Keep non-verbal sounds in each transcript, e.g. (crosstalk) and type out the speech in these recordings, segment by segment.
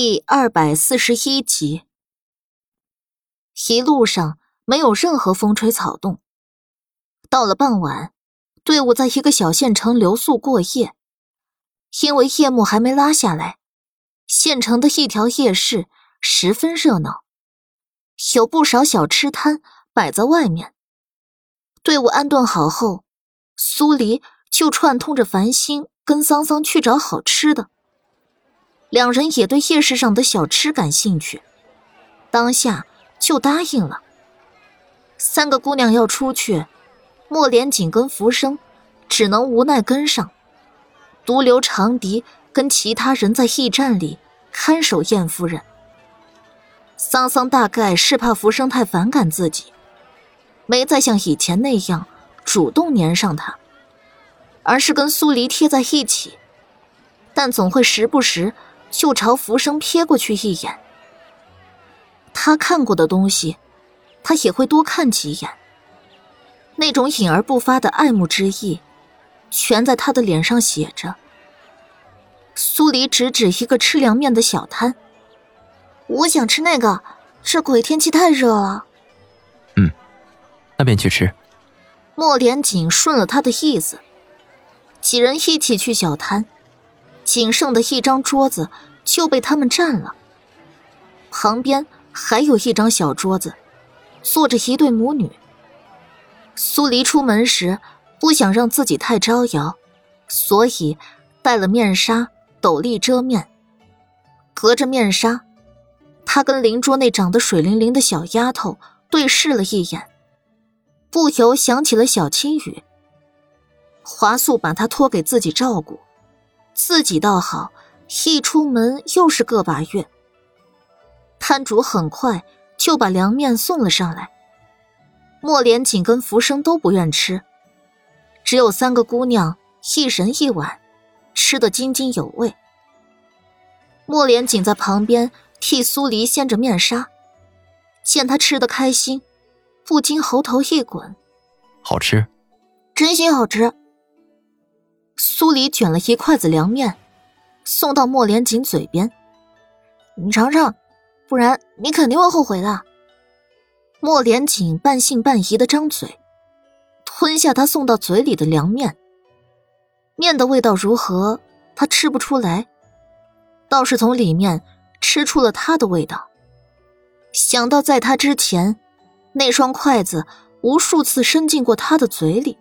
第二百四十一集，一路上没有任何风吹草动。到了傍晚，队伍在一个小县城留宿过夜。因为夜幕还没拉下来，县城的一条夜市十分热闹，有不少小吃摊摆在外面。队伍安顿好后，苏黎就串通着繁星跟桑桑去找好吃的。两人也对夜市上的小吃感兴趣，当下就答应了。三个姑娘要出去，莫连紧跟浮生只能无奈跟上，独留长笛跟其他人在驿站里看守燕夫人。桑桑大概是怕浮生太反感自己，没再像以前那样主动粘上他，而是跟苏黎贴在一起，但总会时不时。就朝浮生瞥过去一眼，他看过的东西，他也会多看几眼。那种隐而不发的爱慕之意，全在他的脸上写着。苏黎指指一个吃凉面的小摊，我想吃那个，这鬼天气太热了。嗯，那便去吃。莫连锦顺了他的意思，几人一起去小摊。仅剩的一张桌子就被他们占了。旁边还有一张小桌子，坐着一对母女。苏黎出门时不想让自己太招摇，所以戴了面纱，斗笠遮面。隔着面纱，他跟邻桌那长得水灵灵的小丫头对视了一眼，不由想起了小青雨。华素把她托给自己照顾。自己倒好，一出门又是个把月。摊主很快就把凉面送了上来。莫连锦跟浮生都不愿吃，只有三个姑娘一人一碗，吃得津津有味。莫连锦在旁边替苏黎掀着面纱，见他吃得开心，不禁喉头一滚：“好吃，真心好吃。”苏黎卷了一筷子凉面，送到莫连锦嘴边：“你尝尝，不然你肯定会后悔的。”莫连锦半信半疑的张嘴，吞下他送到嘴里的凉面。面的味道如何，他吃不出来，倒是从里面吃出了他的味道。想到在他之前，那双筷子无数次伸进过他的嘴里，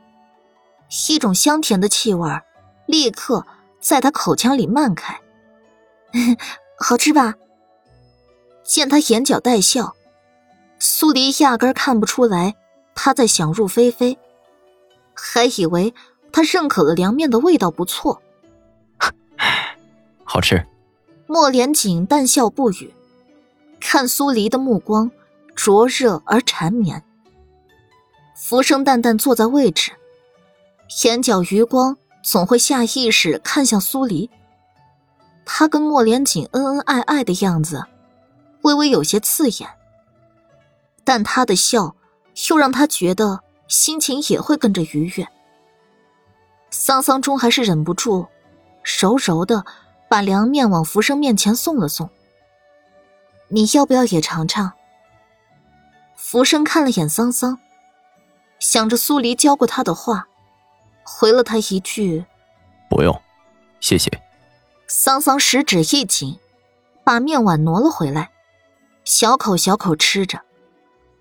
一种香甜的气味儿。立刻在他口腔里漫开，(laughs) 好吃吧？见他眼角带笑，苏黎压根看不出来他在想入非非，还以为他认可了凉面的味道不错。(laughs) 好吃。莫连锦淡笑不语，看苏黎的目光灼热而缠绵。浮生淡淡坐在位置，眼角余光。总会下意识看向苏黎，他跟莫连锦恩恩爱爱的样子，微微有些刺眼。但他的笑，又让他觉得心情也会跟着愉悦。桑桑终还是忍不住，柔柔的把凉面往浮生面前送了送。你要不要也尝尝？浮生看了眼桑桑，想着苏黎教过他的话。回了他一句：“不用，谢谢。”桑桑食指一紧，把面碗挪了回来，小口小口吃着，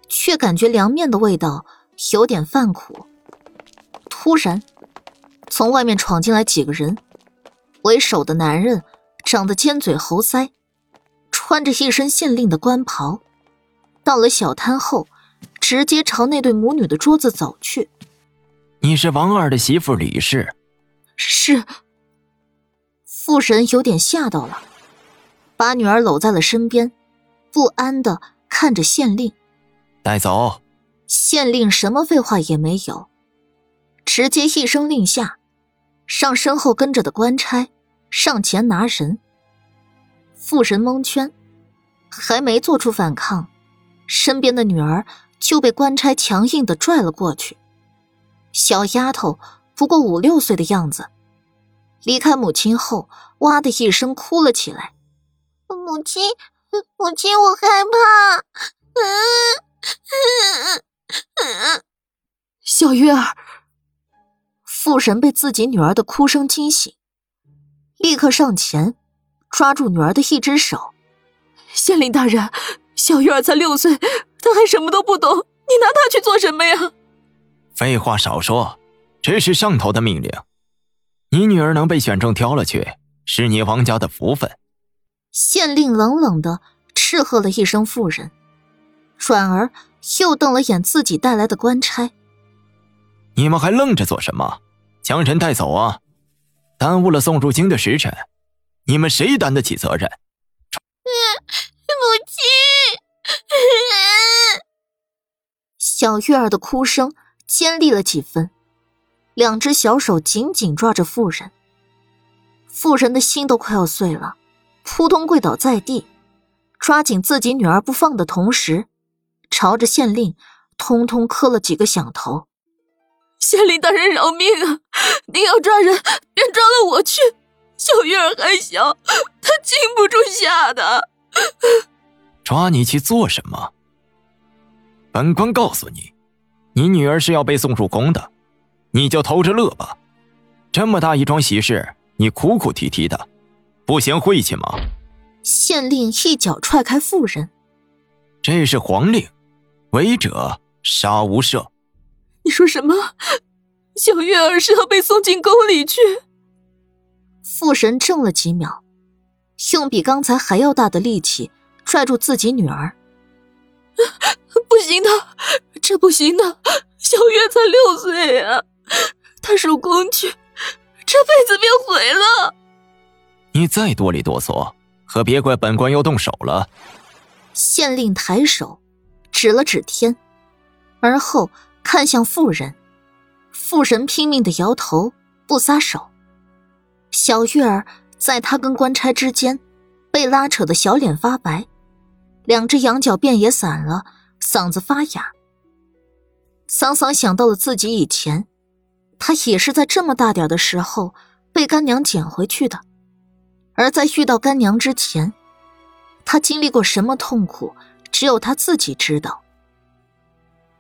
却感觉凉面的味道有点泛苦。突然，从外面闯进来几个人，为首的男人长得尖嘴猴腮，穿着一身县令的官袍，到了小摊后，直接朝那对母女的桌子走去。你是王二的媳妇李氏，是。父神有点吓到了，把女儿搂在了身边，不安的看着县令。带走。县令什么废话也没有，直接一声令下，让身后跟着的官差上前拿人。父神蒙圈，还没做出反抗，身边的女儿就被官差强硬的拽了过去。小丫头不过五六岁的样子，离开母亲后，哇的一声哭了起来。母亲，母亲，我害怕。小月儿，父神被自己女儿的哭声惊醒，立刻上前抓住女儿的一只手。县令大人，小月儿才六岁，她还什么都不懂，你拿她去做什么呀？废话少说，这是上头的命令。你女儿能被选中挑了去，是你王家的福分。县令冷冷的斥喝了一声妇人，转而又瞪了眼自己带来的官差。你们还愣着做什么？将人带走啊！耽误了送入京的时辰，你们谁担得起责任？母亲，(laughs) 小月儿的哭声尖利了几分，两只小手紧紧抓着妇人。妇人的心都快要碎了，扑通跪倒在地，抓紧自己女儿不放的同时，朝着县令通通磕了几个响头。县令大人饶命啊！您要抓人，便抓了我去。小月儿还小，她经不住吓的。抓你去做什么？本官告诉你，你女儿是要被送入宫的，你就偷着乐吧。这么大一桩喜事，你哭哭啼啼的，不嫌晦气吗？县令一脚踹开妇人。这是皇令，违者杀无赦。你说什么？小月儿是要被送进宫里去？妇神怔了几秒，用比刚才还要大的力气。拽住自己女儿，(laughs) 不行的，这不行的。小月才六岁呀，她入宫去，这辈子便毁了。你再多里哆嗦，可别怪本官要动手了。县令抬手指了指天，而后看向妇人，妇人拼命的摇头，不撒手。小月儿在他跟官差之间，被拉扯的小脸发白。两只羊角辫也散了，嗓子发哑。桑桑想到了自己以前，他也是在这么大点的时候被干娘捡回去的，而在遇到干娘之前，他经历过什么痛苦，只有他自己知道。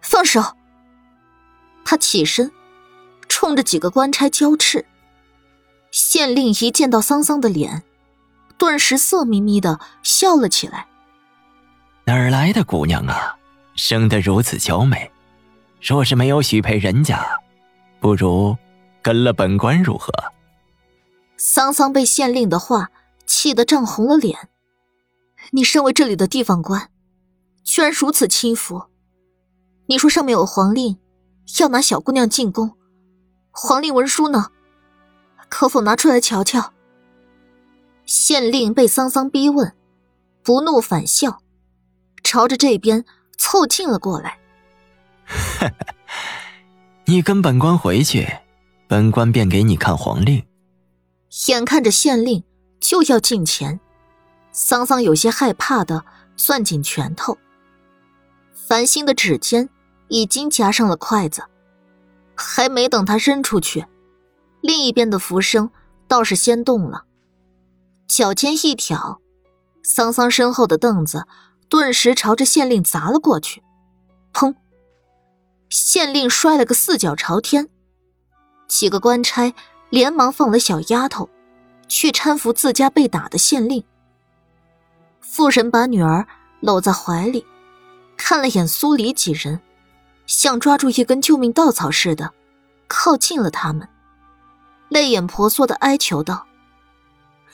放手！他起身，冲着几个官差交斥。县令一见到桑桑的脸，顿时色眯眯的笑了起来。哪儿来的姑娘啊，生得如此娇美，若是没有许配人家，不如跟了本官如何？桑桑被县令的话气得涨红了脸。你身为这里的地方官，居然如此轻浮！你说上面有皇令，要拿小姑娘进宫，皇令文书呢？可否拿出来瞧瞧？县令被桑桑逼问，不怒反笑。朝着这边凑近了过来。(laughs) 你跟本官回去，本官便给你看皇令。眼看着县令就要近前，桑桑有些害怕的攥紧拳头。繁星的指尖已经夹上了筷子，还没等他扔出去，另一边的浮生倒是先动了，脚尖一挑，桑桑身后的凳子。顿时朝着县令砸了过去，砰！县令摔了个四脚朝天，几个官差连忙放了小丫头，去搀扶自家被打的县令。父神把女儿搂在怀里，看了眼苏黎几人，像抓住一根救命稻草似的，靠近了他们，泪眼婆娑的哀求道：“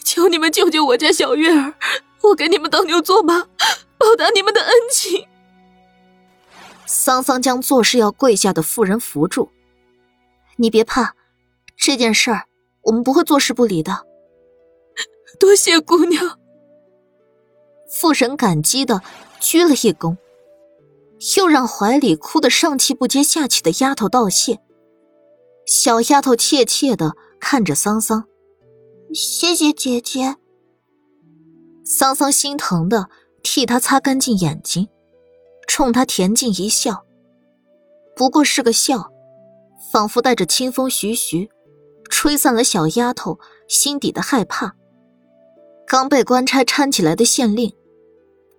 求你们救救我家小月儿，我给你们当牛做马。”报答你们的恩情。桑桑将做事要跪下的妇人扶住，你别怕，这件事儿我们不会坐视不理的。多谢姑娘。妇人感激的鞠了一躬，又让怀里哭得上气不接下气的丫头道谢。小丫头怯怯的看着桑桑，谢谢姐姐。桑桑心疼的。替她擦干净眼睛，冲他恬静一笑。不过是个笑，仿佛带着清风徐徐，吹散了小丫头心底的害怕。刚被官差搀起来的县令，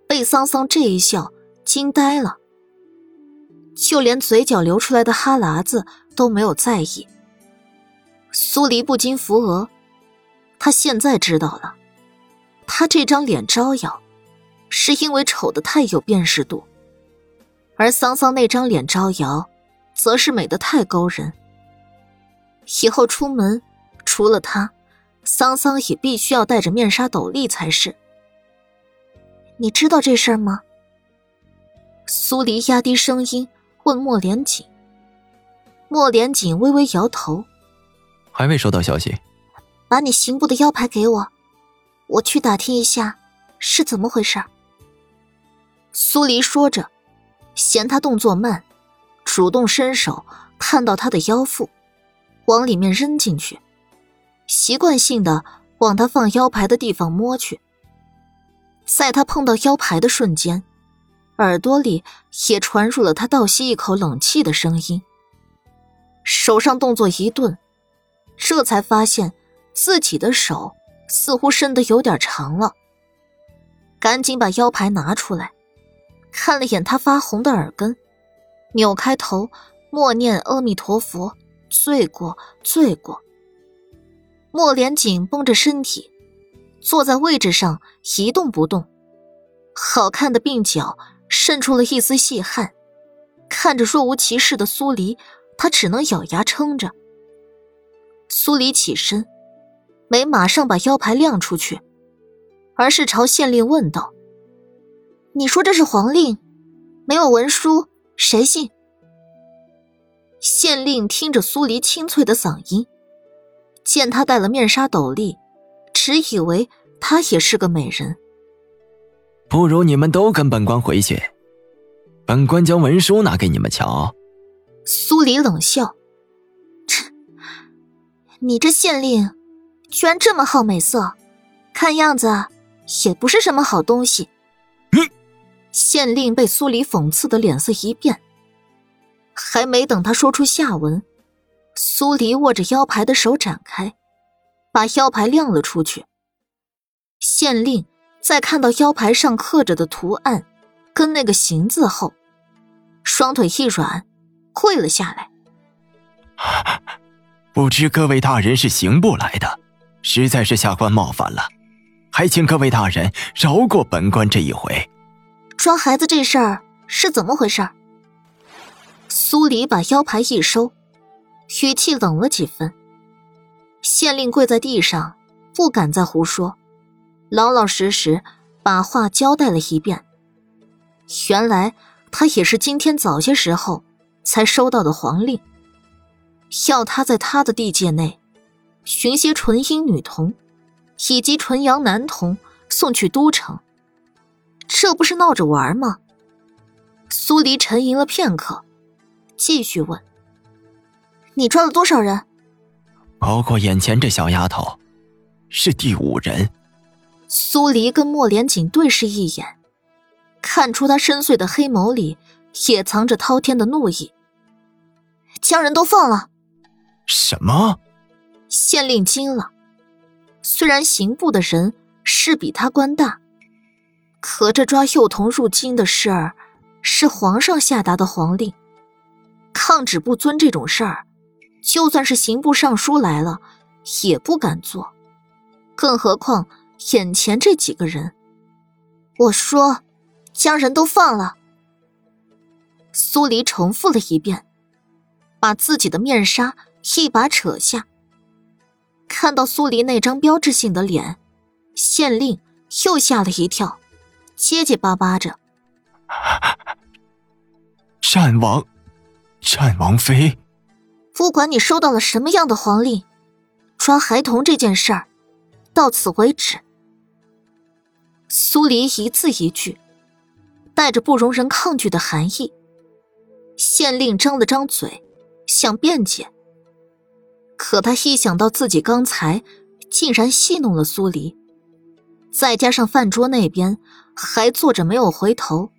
被桑桑这一笑惊呆了，就连嘴角流出来的哈喇子都没有在意。苏黎不禁扶额，他现在知道了，他这张脸招摇，是因为丑的太有辨识度，而桑桑那张脸招摇，则是美的太勾人。以后出门，除了他。桑桑也必须要戴着面纱斗笠才是。你知道这事儿吗？苏黎压低声音问莫连锦。莫连锦微微摇头，还没收到消息。把你刑部的腰牌给我，我去打听一下是怎么回事。苏黎说着，嫌他动作慢，主动伸手探到他的腰腹，往里面扔进去。习惯性的往他放腰牌的地方摸去，在他碰到腰牌的瞬间，耳朵里也传入了他倒吸一口冷气的声音。手上动作一顿，这才发现自己的手似乎伸得有点长了，赶紧把腰牌拿出来，看了眼他发红的耳根，扭开头默念阿弥陀佛，罪过，罪过。莫连紧绷着身体，坐在位置上一动不动，好看的鬓角渗出了一丝细汗。看着若无其事的苏黎，他只能咬牙撑着。苏黎起身，没马上把腰牌亮出去，而是朝县令问道：“你说这是皇令，没有文书，谁信？”县令听着苏黎清脆的嗓音。见她戴了面纱斗笠，只以为她也是个美人。不如你们都跟本官回去，本官将文书拿给你们瞧。苏黎冷笑：“切，你这县令居然这么好美色，看样子也不是什么好东西。”县令被苏黎讽刺的脸色一变，还没等他说出下文。苏黎握着腰牌的手展开，把腰牌亮了出去。县令在看到腰牌上刻着的图案，跟那个“行”字后，双腿一软，跪了下来。不知各位大人是刑部来的，实在是下官冒犯了，还请各位大人饶过本官这一回。抓孩子这事儿是怎么回事？苏黎把腰牌一收。语气冷了几分。县令跪在地上，不敢再胡说，老老实实把话交代了一遍。原来他也是今天早些时候才收到的皇令，要他在他的地界内寻些纯阴女童，以及纯阳男童送去都城。这不是闹着玩吗？苏黎沉吟了片刻，继续问。你抓了多少人？包括眼前这小丫头，是第五人。苏黎跟莫连锦对视一眼，看出他深邃的黑眸里也藏着滔天的怒意。将人都放了。什么？县令惊了。虽然刑部的人是比他官大，可这抓幼童入京的事儿，是皇上下达的皇令，抗旨不遵这种事儿。就算是刑部尚书来了，也不敢做，更何况眼前这几个人。我说，将人都放了。苏黎重复了一遍，把自己的面纱一把扯下。看到苏黎那张标志性的脸，县令又吓了一跳，结结巴巴着：“ (laughs) 战王，战王妃。”不管你收到了什么样的皇令，抓孩童这件事儿，到此为止。苏黎一字一句，带着不容人抗拒的含义。县令张了张嘴，想辩解，可他一想到自己刚才竟然戏弄了苏黎，再加上饭桌那边还坐着没有回头、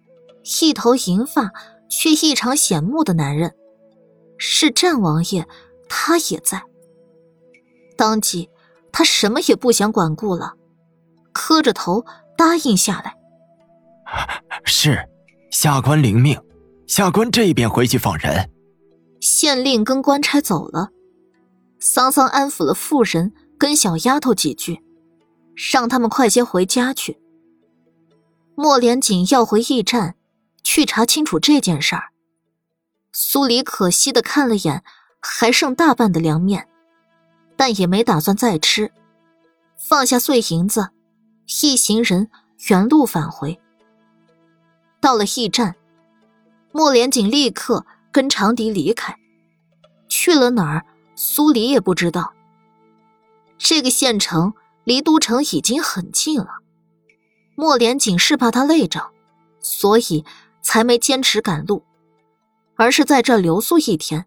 一头银发却异常显目的男人。是战王爷，他也在。当即，他什么也不想管顾了，磕着头答应下来。(laughs) 是，下官领命。下官这边回去放人。县令跟官差走了，桑桑安抚了妇人跟小丫头几句，让他们快些回家去。莫连锦要回驿站，去查清楚这件事儿。苏黎可惜的看了眼还剩大半的凉面，但也没打算再吃，放下碎银子，一行人原路返回。到了驿站，莫连锦立刻跟长笛离开，去了哪儿，苏黎也不知道。这个县城离都城已经很近了，莫连锦是怕他累着，所以才没坚持赶路，而是在这留宿一天。